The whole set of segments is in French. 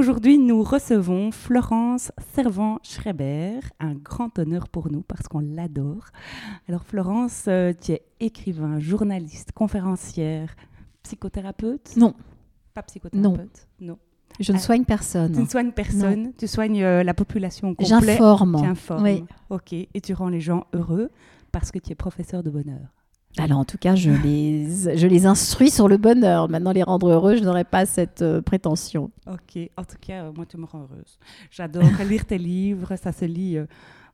Aujourd'hui, nous recevons Florence Servant-Schreiber, un grand honneur pour nous parce qu'on l'adore. Alors Florence, euh, tu es écrivain, journaliste, conférencière, psychothérapeute? Non, Pas psychothérapeute? Non. je ne Ah. soigne personne. Tu ne soignes personne, tu soignes euh, la population au complet? J'informe. Tu informes. Oui. Ok, et tu rends les gens heureux parce que tu es professeur de bonheur. Alors en tout cas, je les, je les instruis sur le bonheur. Maintenant, les rendre heureux, je n'aurais pas cette euh, prétention. Ok, en tout cas, euh, moi, tu me rends heureuse. J'adore lire tes livres, ça se lit. euh,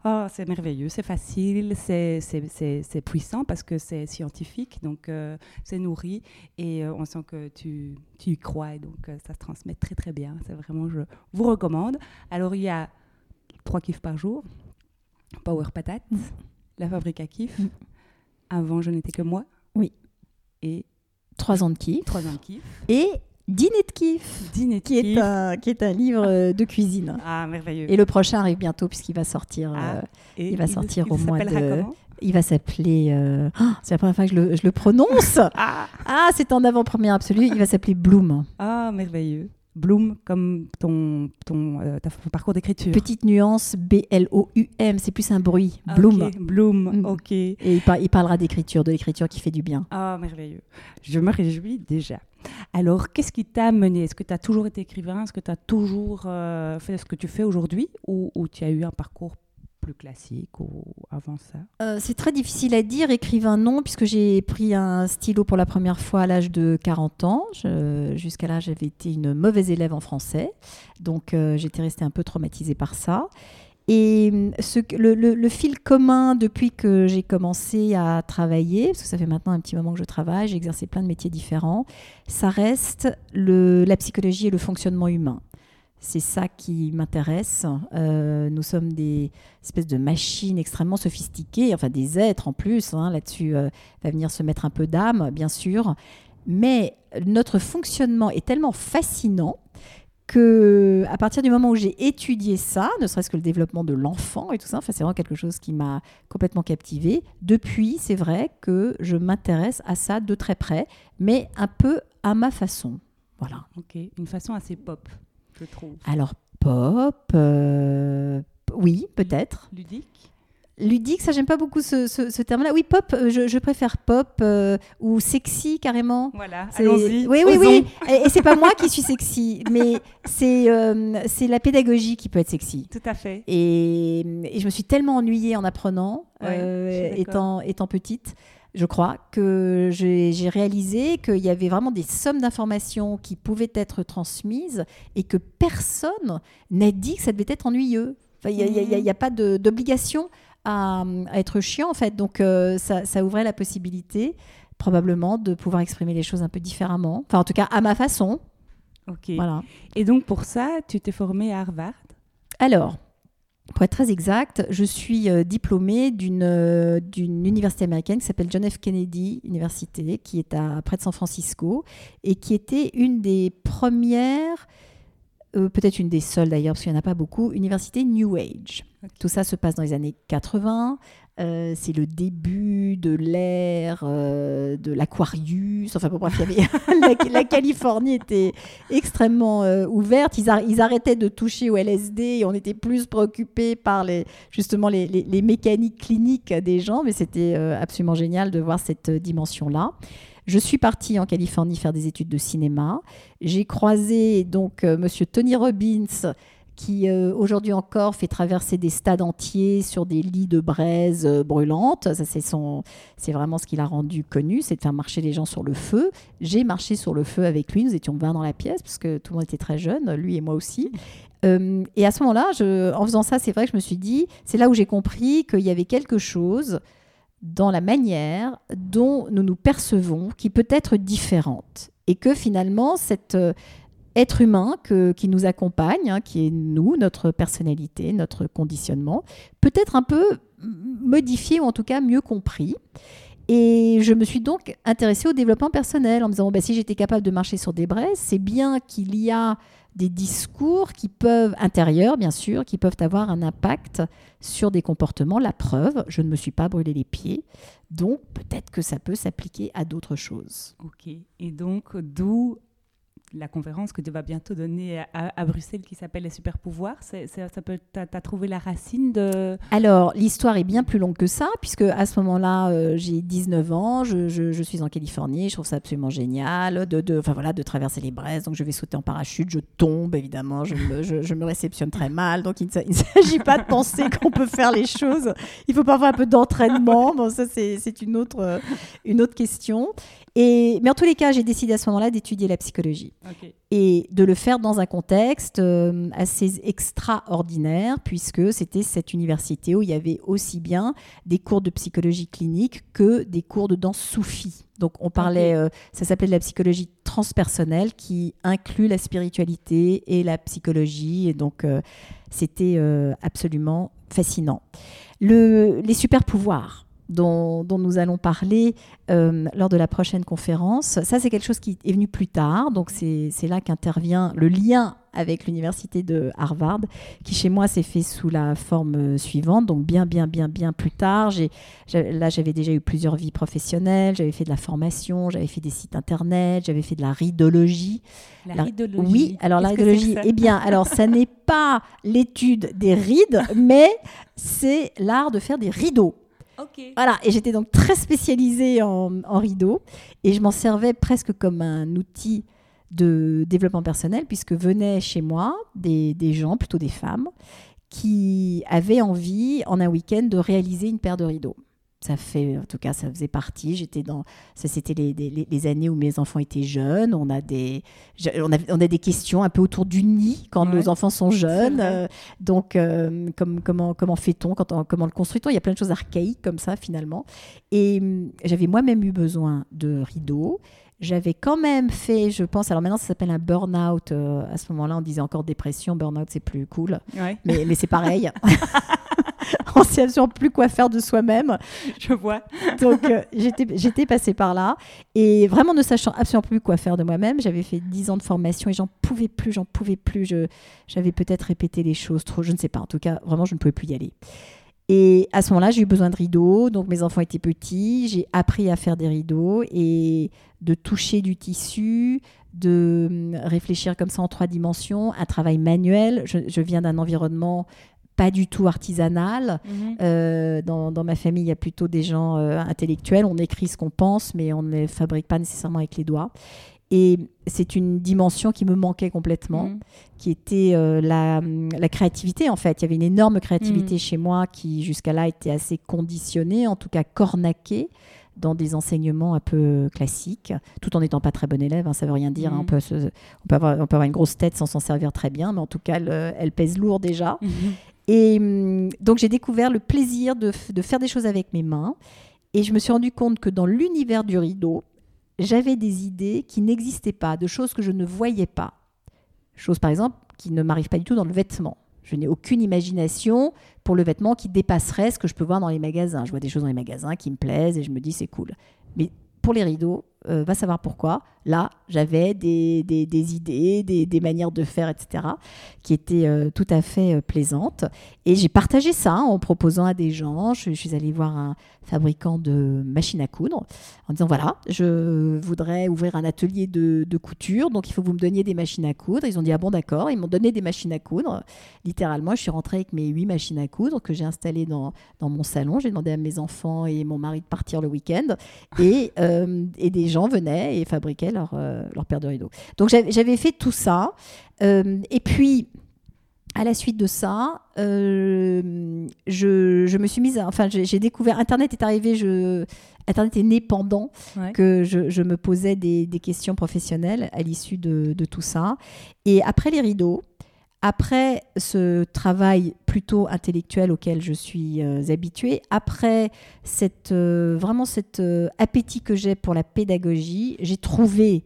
Oh, c'est merveilleux, c'est facile, c'est- puissant parce que c'est scientifique, donc euh, c'est nourri et euh, on sent que tu, tu y crois et donc euh, ça se transmet très très bien. C'est vraiment, je vous recommande. Alors, il y a trois kiffs par jour Power Patate, La Fabrique à kiff, Mm. Avant, je n'étais que moi. Oui. Et Trois ans de kiff. trois ans de kiff. Et Dîner de kiff, Dîner de qui est, kiff. un, qui est un livre de cuisine. Ah, merveilleux. Et le prochain arrive bientôt puisqu'il va sortir. Ah. euh, Et il va sortir au mois de- il va s'appeler. euh, ah, c'est la première fois que je le, je le prononce. Ah, Ah, c'est en avant-première absolue. Il va s'appeler Bloom. ah, merveilleux. Bloom comme ton, ton, euh, ta- ton parcours d'écriture. Petite nuance B-L-O-U-M. C'est plus un bruit. Ah, Bloom. ok, Bloom, Mm. ok. Et il, par- il parlera d'écriture, de l'écriture qui fait du bien. Ah, merveilleux. Je me réjouis déjà. Alors, qu'est-ce qui t'a mené? Est-ce que tu as toujours été écrivain? Est-ce que tu as toujours euh, fait ce que tu fais aujourd'hui? Ou, ou tu as eu un parcours classique ou avant ça? Euh, c'est très difficile à dire, écrivain non, puisque j'ai pris un stylo pour la première fois à l'âge de 40 ans. Jusqu'à là, j'avais été une mauvaise élève en français, donc euh, j'étais restée un peu traumatisée par ça. Et hum, le, fil commun depuis que j'ai commencé à travailler, parce que ça fait maintenant un petit moment que je travaille, j'ai exercé plein de métiers différents, ça reste la psychologie et le fonctionnement humain. C'est ça qui m'intéresse. Euh, nous sommes des espèces de machines extrêmement sophistiquées, enfin des êtres en plus. hein, Là-dessus, euh, va venir se mettre un peu d'âme, bien sûr. Mais notre fonctionnement est tellement fascinant que à partir du moment où j'ai étudié ça, ne serait-ce que le développement de l'enfant et tout ça, enfin, c'est vraiment quelque chose qui m'a complètement captivée. Depuis, c'est vrai que je m'intéresse à ça de très près, mais un peu à ma façon. Voilà. Ok, une façon assez pop, je trouve. Alors, pop, euh, oui, peut-être. Ludique Ludique, ça, j'aime pas beaucoup ce, ce- ce terme-là. Oui, pop, euh, je, je préfère pop euh, ou sexy carrément. Voilà, allons-y. Oui, oui, oui. Et, et c'est pas moi qui suis sexy, mais c'est euh, c'est la pédagogie qui peut être sexy. Tout à fait. Et, et je me suis tellement ennuyée en apprenant, Ouais, euh, étant, étant petite, je crois, que j'ai réalisé qu'il y avait vraiment des sommes d'informations qui pouvaient être transmises et que personne n'a dit que ça devait être ennuyeux. Enfin, Il n'y a, pas d'obligation à, à être chiant, en fait. Donc, euh, ça, ça ouvrait la possibilité, probablement, de pouvoir exprimer les choses un peu différemment. Enfin, en tout cas, à ma façon. Ok. Voilà. Et donc, pour ça, tu t'es formé à Harvard? Alors, pour être très exact, je suis euh, diplômée d'une euh, d'une université américaine qui s'appelle John F. Kennedy Université, qui est à près de San Francisco, et qui était une des premières, euh, peut-être une des seules d'ailleurs, parce qu'il n'y en a pas beaucoup, université New Age. Tout ça se passe dans les années 80. Euh, c'est le début de l'ère euh, de l'Aquarius. Enfin, bon, bref, avait la, Californie était extrêmement euh, ouverte. Ils, ar- ils arrêtaient de toucher au LSD et on était plus préoccupés par les, justement les, mécaniques cliniques des gens. Mais c'était absolument génial de voir cette dimension-là. Je suis partie en Californie faire des études de cinéma. J'ai croisé donc Monsieur Tony Robbins qui euh, aujourd'hui encore fait traverser des stades entiers sur des lits de braise euh, brûlantes. Ça, c'est son, c'est vraiment ce qui l'a rendu connu, c'est de faire marcher les gens sur le feu. J'ai marché sur le feu avec lui. Nous étions 20 dans la pièce parce que tout le monde était très jeune, lui et moi aussi. Euh, et à ce moment-là, en faisant ça, c'est vrai que je me suis dit, c'est là où j'ai compris qu'il y avait quelque chose dans la manière dont nous nous percevons qui peut être différente et que finalement cet euh, être humain qui nous accompagne, hein, qui est nous, notre personnalité, notre conditionnement, peut être un peu modifié ou en tout cas mieux compris. Et je me suis donc intéressée au développement personnel en me disant, bah, si j'étais capable de marcher sur des braises, c'est bien qu'il y a des discours qui peuvent, intérieurs bien sûr, qui peuvent avoir un impact sur des comportements. La preuve, je ne me suis pas brûlé les pieds, donc peut-être que ça peut s'appliquer à d'autres choses. Ok, et donc d'où la conférence que tu vas bientôt donner à, Bruxelles qui s'appelle Les super pouvoirs. C'est, ça peut, t'as, as trouvé la racine de. Alors, l'histoire est bien plus longue que ça, puisque à ce moment-là, euh, j'ai 19 ans, je, je, suis en Californie, je trouve ça absolument génial de, de, voilà, de traverser les braises. Donc, je vais sauter en parachute, je tombe évidemment, je me, je, me réceptionne très mal. Donc, il ne s'agit pas de penser qu'on peut faire les choses. Il faut parfois un peu d'entraînement. Bon, ça, c'est, c'est une, autre, euh, une autre question. Et, mais en tous les cas, j'ai décidé à ce moment-là d'étudier la psychologie. Et de le faire dans un contexte euh, assez extraordinaire, puisque c'était cette université où il y avait aussi bien des cours de psychologie clinique que des cours de danse soufie. Donc on parlait, euh, ça s'appelait de la psychologie transpersonnelle qui inclut la spiritualité et la psychologie. Et donc euh, c'était absolument fascinant. Le, les super pouvoirs dont, nous allons parler euh, lors de la prochaine conférence. Ça, c'est quelque chose qui est venu plus tard. Donc, c'est là qu'intervient le lien avec l'université de Harvard, qui chez moi s'est fait sous la forme euh, suivante, donc bien, bien, bien, bien plus tard. Là, j'avais déjà eu plusieurs vies professionnelles, j'avais fait de la formation, j'avais fait des sites internet, j'avais fait de la ridologie. La, ridologie Oui, alors la ridologie, eh bien, alors ça n'est pas l'étude des rides, mais c'est l'art de faire des rideaux. Voilà, et j'étais donc très spécialisée en, en rideaux et je m'en servais presque comme un outil de développement personnel puisque venaient chez moi des gens, plutôt des femmes, qui avaient envie en un week-end de réaliser une paire de rideaux ça fait, en tout cas, ça faisait partie. J'étais dans, ça c'était les, les, années où mes enfants étaient jeunes. On a des, on a, on a des questions un peu autour du nid quand nos enfants sont jeunes. Euh, donc, euh, comme, comment, comment fait-on, quand comment le construit-on? Il y a plein de choses archaïques comme ça finalement. Et hum, j'avais moi-même eu besoin de rideaux. J'avais quand même fait, je pense, alors maintenant ça s'appelle un burn-out. Euh, à ce moment-là, on disait encore dépression. Burn-out, c'est plus cool. Mais, mais c'est pareil. on sait absolument plus quoi faire de soi-même. Je vois. Donc euh, j'étais passée par là et vraiment ne sachant absolument plus quoi faire de moi-même, j'avais fait 10 ans de formation et j'en pouvais plus, j'en pouvais plus. J'avais peut-être répété les choses trop, je ne sais pas. En tout cas, vraiment, je ne pouvais plus y aller. Et à ce moment-là, j'ai eu besoin de rideaux. Donc mes enfants étaient petits. J'ai appris à faire des rideaux et de toucher du tissu, de hum, réfléchir comme ça en trois dimensions, un travail manuel. je viens d'un environnement pas du tout artisanal. Mhm. Euh, dans, dans, ma famille, il y a plutôt des gens euh, intellectuels. On écrit ce qu'on pense, mais on ne fabrique pas nécessairement avec les doigts. Et c'est une dimension qui me manquait complètement, mhm. qui était euh, la, la, créativité en fait. Il y avait une énorme créativité mhm. chez moi qui jusqu'à là était assez conditionnée, en tout cas cornaquée dans des enseignements un peu classiques, tout en n'étant pas très bon élève, hein, ça veut rien dire. Hein. on, peut on, peut avoir, on, peut avoir, une grosse tête sans s'en servir très bien, mais en tout cas, elle pèse lourd déjà. Et hum, donc j'ai découvert le plaisir de, faire des choses avec mes mains. Et je me suis rendu compte que dans l'univers du rideau, j'avais des idées qui n'existaient pas, de choses que je ne voyais pas. Choses par exemple qui ne m'arrivent pas du tout dans le vêtement. Je n'ai aucune imagination pour le vêtement qui dépasserait ce que je peux voir dans les magasins. Je vois des choses dans les magasins qui me plaisent et je me dis c'est cool. Mais pour les rideaux, euh, va savoir pourquoi. Là, j'avais des, des, idées, des, manières de faire, etc., qui étaient euh, tout à fait euh, plaisantes. Et j'ai partagé ça en proposant à des gens. Je, suis allée voir un fabricant de machines à coudre en disant voilà, je voudrais ouvrir un atelier de, de, couture, donc il faut que vous me donniez des machines à coudre. Ils ont dit ah bon, d'accord. Ils m'ont donné des machines à coudre. Littéralement, je suis rentrée avec mes huit machines à coudre que j'ai installées dans, dans mon salon. J'ai demandé à mes enfants et mon mari de partir le week-end. Et, et des gens gens venaient et fabriquaient leur, euh, leur paire de rideaux. Donc j'avais fait tout ça. Euh, et puis, à la suite de ça, euh, je, je, me suis mise, enfin j'ai découvert, Internet est arrivé, je, Internet est né pendant que je, je, me posais des, des questions professionnelles à l'issue de, de, tout ça. Et après les rideaux, après ce travail plutôt intellectuel auquel je suis euh, habituée, après cette, euh, vraiment cet euh, appétit que j'ai pour la pédagogie, j'ai trouvé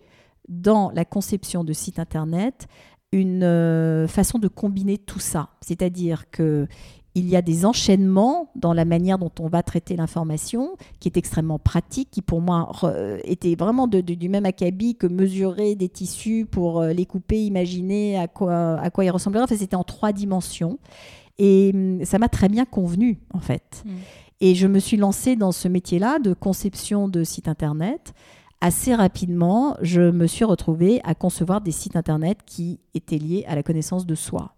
dans la conception de sites internet une façon de combiner tout ça. C'est-à-dire que il y a des enchaînements dans la manière dont on va traiter l'information, qui est extrêmement pratique, qui pour moi euh, était vraiment de- de- du même acabit que mesurer des tissus pour euh, les couper, imaginer à quoi, à quoi ils ressembleraient. Enfin, c'était en trois dimensions. Et hum, ça m'a très bien convenu, en fait. Mm. Et je me suis lancée dans ce métier-là de conception de sites Internet. Assez rapidement, je me suis retrouvée à concevoir des sites Internet qui étaient liés à la connaissance de soi.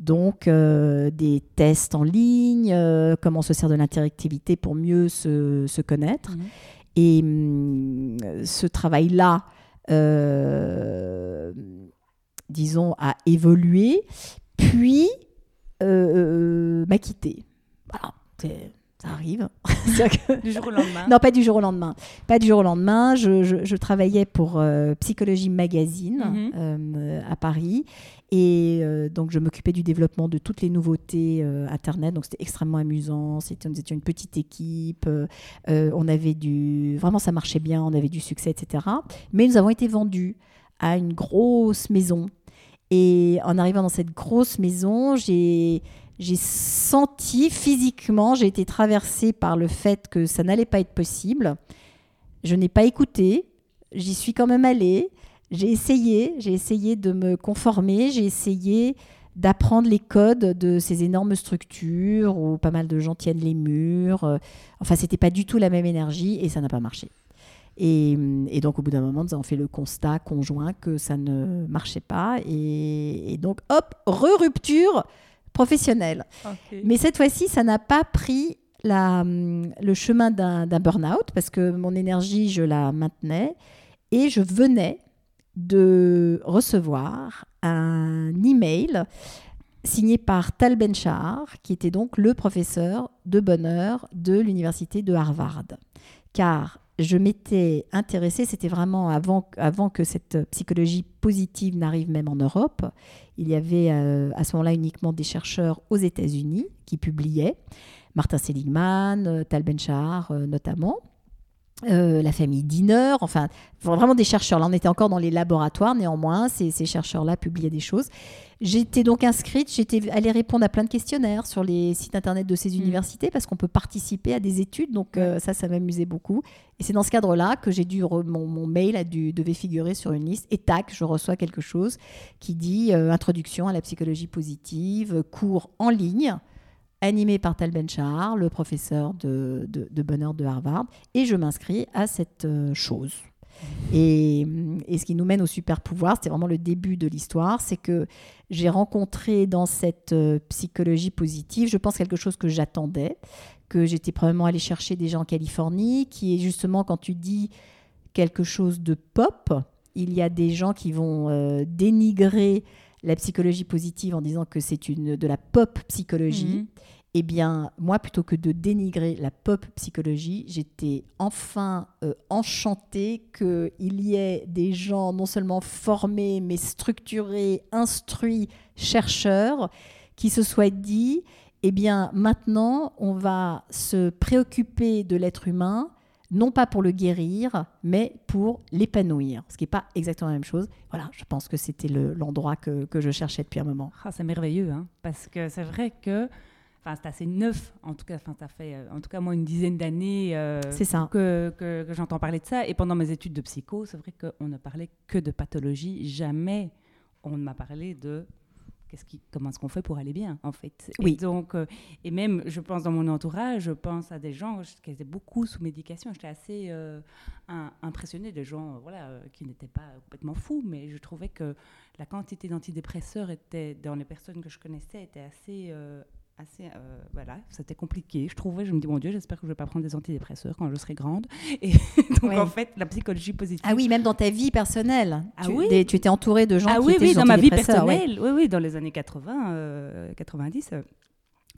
Donc, euh, des tests en ligne, euh, comment on se sert de l'interactivité pour mieux se, se connaître. Mhm. Et hum, ce travail-là, euh, disons, a évolué, puis euh, m'a quitté. Voilà, c'est- ça arrive. Que- Du jour au lendemain. non, pas du jour au lendemain. Pas du jour au lendemain. Je, je- je travaillais pour euh, Psychologie Magazine Mhm. euh, à Paris. Et euh, donc, je m'occupais du développement de toutes les nouveautés Internet. Donc, c'était extrêmement amusant. C'était, nous étions une petite équipe. On avait du... Vraiment, ça marchait bien. On avait du succès, etc. Mais nous avons été vendus à une grosse maison. Et en arrivant dans cette grosse maison, j'ai j'ai senti physiquement, j'ai été traversée par le fait que ça n'allait pas être possible. Je n'ai pas écouté, j'y suis quand même allée. J'ai essayé, j'ai essayé de me conformer, j'ai essayé d'apprendre les codes de ces énormes structures où pas mal de gens tiennent les murs. Enfin, c'était pas du tout la même énergie et ça n'a pas marché. Et, et donc, au bout d'un moment, nous avons fait le constat conjoint que ça ne marchait pas. Et, et donc, hop, re-rupture professionnelle. Ok. Mais cette fois-ci, ça n'a pas pris la, hum, le chemin d'un d'un burn-out parce que mon énergie, je la maintenais et je venais de recevoir un email signé par Tal Ben-Shahar, qui était donc le professeur de bonheur de l'université de Harvard. Car je m'étais intéressée, c'était vraiment avant, avant que cette psychologie positive n'arrive même en Europe. Il y avait euh, à ce moment-là uniquement des chercheurs aux États-Unis qui publiaient, Martin Seligman, euh, Tal Ben-Shahar euh, notamment. la famille Dinner, enfin vraiment des chercheurs. Là, on était encore dans les laboratoires, néanmoins, ces chercheurs-là publiaient des choses. J'étais donc inscrite, j'étais allée répondre à plein de questionnaires sur les sites internet de ces Mm. universités parce qu'on peut participer à des études, donc euh, ça, ça m'amusait beaucoup. Et c'est dans ce cadre-là que j'ai dû re- mon, mon mail a dû devait figurer sur une liste et tac, je reçois quelque chose qui dit euh, introduction à la psychologie positive, cours en ligne animé par Tal Ben-Shahar, le professeur de, de- de bonheur de Harvard, et je m'inscris à cette euh, chose. Et, ce qui nous mène au super pouvoir, c'était vraiment le début de l'histoire, c'est que j'ai rencontré dans cette euh, psychologie positive, je pense quelque chose que j'attendais, que j'étais probablement allée chercher déjà en Californie, qui est justement quand tu dis quelque chose de pop, il y a des gens qui vont euh, dénigrer la psychologie positive en disant que c'est une de la pop psychologie. Mhm. Eh bien, moi, plutôt que de dénigrer la pop psychologie, j'étais enfin euh, enchantée qu'il y ait des gens non seulement formés, mais structurés, instruits, chercheurs, qui se soient dit, eh bien, maintenant, on va se préoccuper de l'être humain, non pas pour le guérir, mais pour l'épanouir, ce qui n'est pas exactement la même chose. Voilà, je pense que c'était le- l'endroit que, que je cherchais depuis un moment. Ah, c'est merveilleux, hein, parce que c'est vrai que enfin, c'est assez neuf, en tout cas, enfin, ça fait euh, en tout cas moi une dizaine d'années euh, que, que- que j'entends parler de ça. Et pendant mes études de psycho, c'est vrai qu'on ne parlait que de pathologie. Jamais on ne m'a parlé de qu'est-ce qui, comment est-ce qu'on fait pour aller bien, en fait. Oui. Et donc, euh, et même, je pense dans mon entourage, je pense à des gens qui étaient beaucoup sous médication. J'étais assez euh, un- impressionnée des gens, voilà, euh, qui n'étaient pas complètement fous, mais je trouvais que la quantité d'antidépresseurs était dans les personnes que je connaissais était assez assez euh, voilà c'était compliqué je trouvais je me dis mon dieu j'espère que je vais pas prendre des antidépresseurs quand je serai grande et donc Ouais. en fait la psychologie positive Ah oui, même dans ta vie personnelle. Ah tu, oui. des- tu étais entouré de gens ah qui oui étaient oui dans ma vie ouais. personnelle oui oui dans les années 80 euh, 90 euh,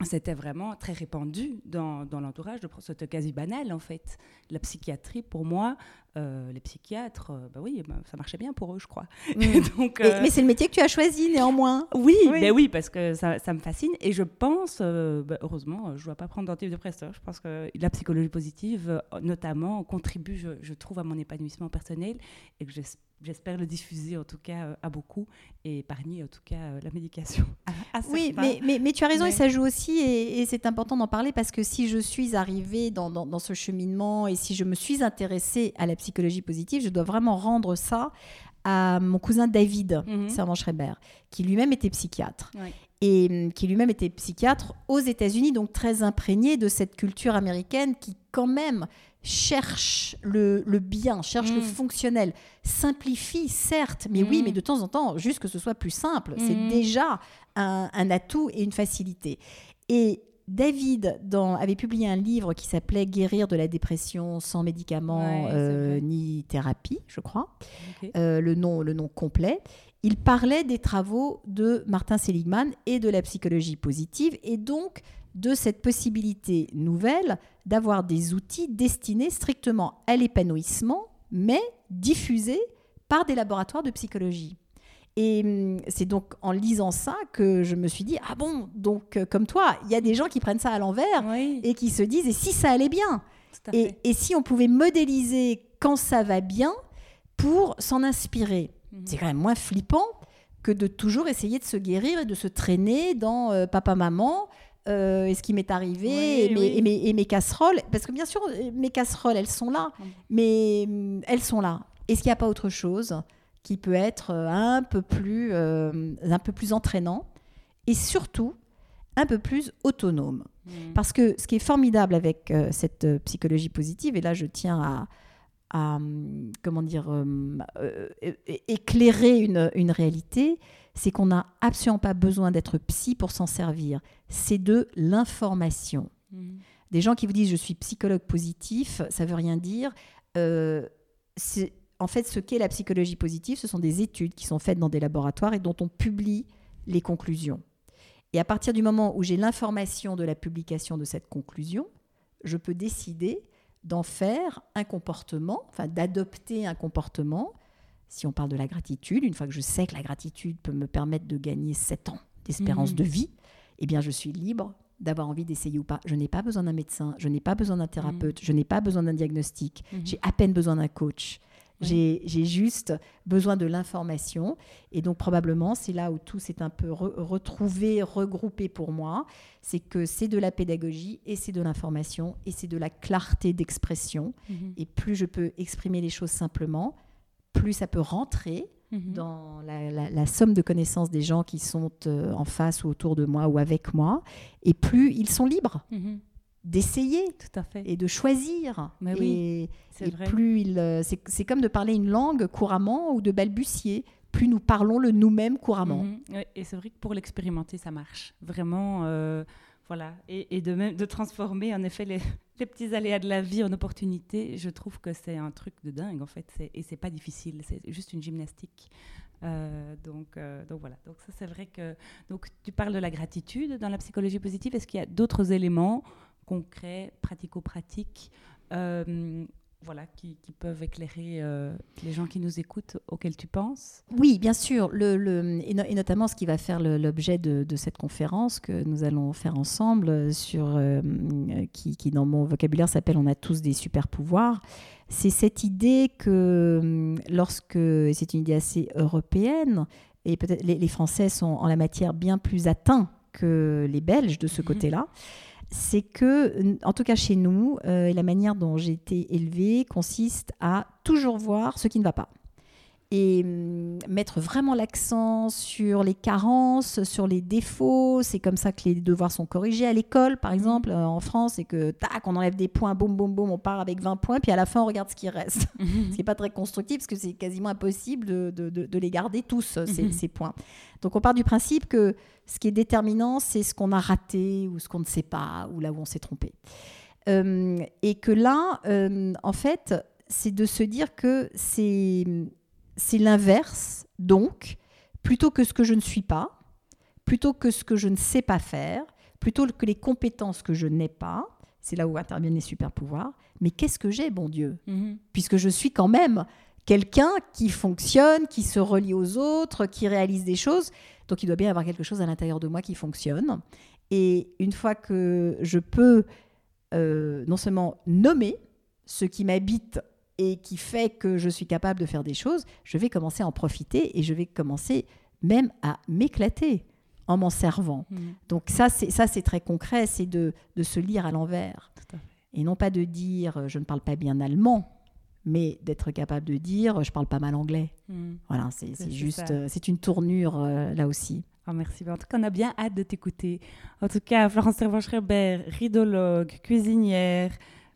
c'était vraiment très répandu dans, dans l'entourage, c'était quasi banal en fait. La psychiatrie, pour moi, euh, les psychiatres, euh, bah oui, bah, ça marchait bien pour eux, je crois. Mm. Donc, euh, mais c'est le métier que tu as choisi néanmoins. Oui, oui. Ben oui parce que ça, ça, me fascine et je pense, bah, heureusement, je ne dois pas prendre d'antidépresseurs. Je pense que la psychologie positive, notamment, contribue, je, je trouve, à mon épanouissement personnel et que j'espère j'espère le diffuser en tout cas euh, à beaucoup et épargner en tout cas euh, la médication. oui, mais, mais, mais, tu as raison et ça joue aussi et, c'est important d'en parler parce que si je suis arrivée dans, dans, ce cheminement et si je me suis intéressée à la psychologie positive, je dois vraiment rendre ça à mon cousin David mm Servan-Schreiber, qui lui-même était psychiatre. Et hum, qui lui-même était psychiatre aux États-Unis, donc très imprégné de cette culture américaine qui, quand même, cherche le, bien, cherche le mm. fonctionnel, simplifie certes, mais oui, mm. mais de temps en temps, juste que ce soit plus simple, c'est mm. déjà un, atout et une facilité. Et David dans, avait publié un livre qui s'appelait Guérir de la dépression sans médicaments euh, ni thérapie, je crois, euh, le, nom, le nom complet. Il parlait des travaux de Martin Seligman et de la psychologie positive, et donc de cette possibilité nouvelle d'avoir des outils destinés strictement à l'épanouissement, mais diffusés par des laboratoires de psychologie. Et hum, c'est donc en lisant ça que je me suis dit, ah bon, donc euh, comme toi, il y a des gens qui prennent ça à l'envers et qui se disent, et si ça allait bien? Et, si on pouvait modéliser quand ça va bien pour s'en inspirer mhm. C'est quand même moins flippant que de toujours essayer de se guérir et de se traîner dans euh, papa-maman, euh, et ce qui m'est arrivé et, mes, casseroles. Parce que bien sûr, mes casseroles, elles sont là, mais mm, elles sont là. Est-ce qu'il n'y a pas autre chose qui peut être euh, un peu plus, euh, un peu plus entraînant et surtout un peu plus autonome? Parce que ce qui est formidable avec cette psychologie positive, et là je tiens à, à mm, comment dire, éclairer une, une réalité, c'est qu'on n'a absolument pas besoin d'être psy pour s'en servir. C'est de l'information. Mmh. Des gens qui vous disent je suis psychologue positif, ça veut rien dire. Euh, en fait, ce qu'est la psychologie positive, ce sont des études qui sont faites dans des laboratoires et dont on publie les conclusions. Et à partir du moment où j'ai l'information de la publication de cette conclusion, je peux décider d'en faire un comportement, enfin d'adopter un comportement si on parle de la gratitude, une fois que je sais que la gratitude peut me permettre de gagner 7 ans d'espérance mmh. de vie, eh bien je suis libre d'avoir envie d'essayer ou pas. Je n'ai pas besoin d'un médecin, je n'ai pas besoin d'un thérapeute, mmh. je n'ai pas besoin d'un diagnostic, mmh. j'ai à peine besoin d'un coach. J'ai juste besoin de l'information. Et donc probablement, c'est là où tout s'est un peu retrouvé, regroupé pour moi. C'est que c'est de la pédagogie et c'est de l'information et c'est de la clarté d'expression. Et plus je peux exprimer les choses simplement, plus ça peut rentrer mhm. dans la, somme de connaissances des gens qui sont euh, en face ou autour de moi ou avec moi, et plus ils sont libres. Mhm. d'essayer et de choisir Mais oui, et plus il euh, c'est comme de parler une langue couramment ou de balbutier plus nous parlons le nous-mêmes couramment mhm. et c'est vrai que pour l'expérimenter ça marche vraiment euh, voilà, et, de, même, de transformer en effet les, petits aléas de la vie en opportunités, je trouve que c'est un truc de dingue en fait, et c'est pas difficile, c'est juste une gymnastique. Euh, donc, euh, donc voilà, donc ça c'est vrai que donc tu parles de la gratitude dans la psychologie positive. Est-ce qu'il y a d'autres éléments concrets, pratico-pratiques euh, voilà, qui, peuvent éclairer euh, les gens qui nous écoutent, auxquels tu penses? Oui, bien sûr, le, et, notamment ce qui va faire l'objet de, cette conférence que nous allons faire ensemble, sur, euh, qui, dans mon vocabulaire s'appelle On a tous des super pouvoirs. C'est cette idée que lorsque, c'est une idée assez européenne, et peut-être les, les, Français sont en la matière bien plus atteints que les Belges de ce mhm. côté-là, c'est que, en tout cas chez nous, euh, la manière dont j'ai été élevée consiste à toujours voir ce qui ne va pas et hum, mettre vraiment l'accent sur les carences, sur les défauts. C'est comme ça que les devoirs sont corrigés à l'école, par exemple, euh, en France, et que tac, on enlève des points, boum, boum, boum, on part avec 20 points, puis à la fin, on regarde ce qui reste. ce qui n'est pas très constructif, parce que c'est quasiment impossible de, de, de, les garder tous, ces, ces, points. Donc on part du principe que ce qui est déterminant, c'est ce qu'on a raté, ou ce qu'on ne sait pas, ou là où on s'est trompé. Euh, et que là, euh, en fait, c'est de se dire que c'est c'est l'inverse. Donc, plutôt que ce que je ne suis pas, plutôt que ce que je ne sais pas faire, plutôt que les compétences que je n'ai pas. C'est là où interviennent les super pouvoirs. Mais qu'est-ce que j'ai, bon Dieu? Mhm. Puisque je suis quand même quelqu'un qui fonctionne, qui se relie aux autres, qui réalise des choses. Donc il doit bien y avoir quelque chose à l'intérieur de moi qui fonctionne. Et une fois que je peux euh, non seulement nommer ce qui m'habite et qui fait que je suis capable de faire des choses, je vais commencer à en profiter et je vais commencer même à m'éclater en m'en servant. Mhm. Donc ça, c'est ça, c'est très concret, c'est de, de se lire à l'envers. Et non pas de dire je ne parle pas bien allemand, mais d'être capable de dire je parle pas mal anglais. Mhm. Voilà, c'est juste, c'est une tournure euh, là aussi. Ah, merci. En tout cas, on a bien hâte de t'écouter. En tout cas, Florence Servan-Schreiber, ridologue, cuisinière,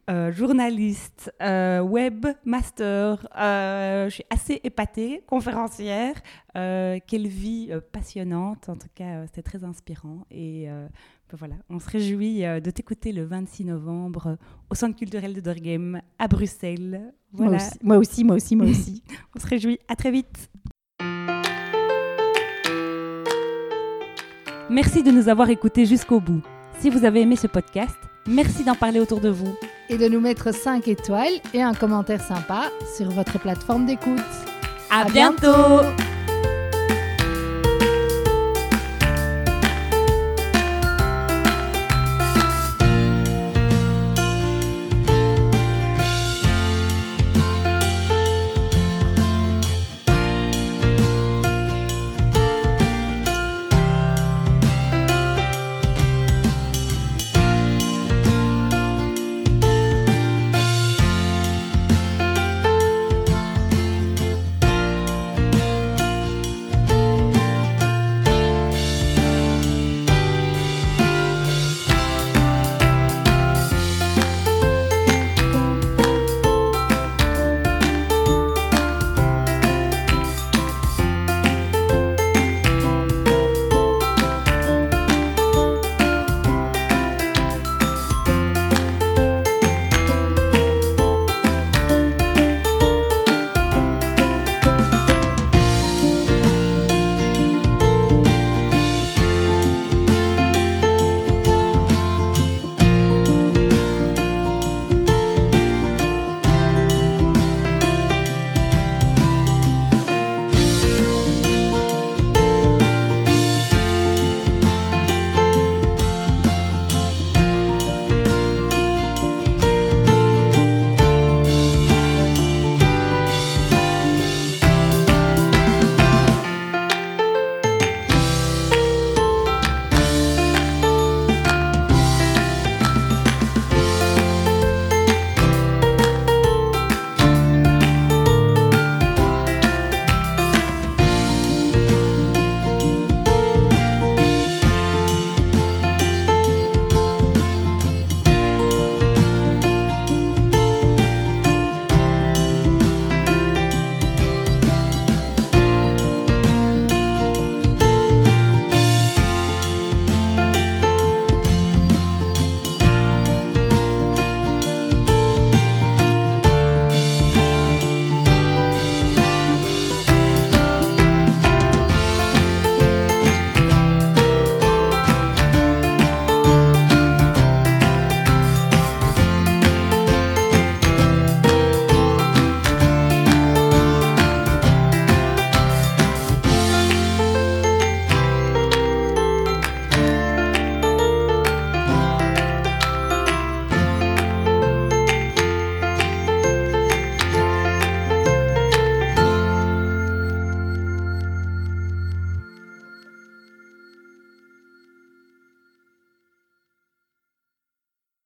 euh, journaliste, euh, webmaster. euh, je suis assez épatée, conférencière. Quelle vie passionnante. En tout cas, c'était très inspirant. Et ben voilà, on se réjouit de t'écouter le 26 novembre au Centre culturel de Dorghem à Bruxelles. Moi, Voilà, aussi, moi aussi, moi aussi, moi aussi. on se réjouit. À très vite. Merci de nous avoir écoutés jusqu'au bout. Si vous avez aimé ce podcast, merci d'en parler autour de vous. Et de nous mettre 5 étoiles et un commentaire sympa sur votre plateforme d'écoute. À, À bientôt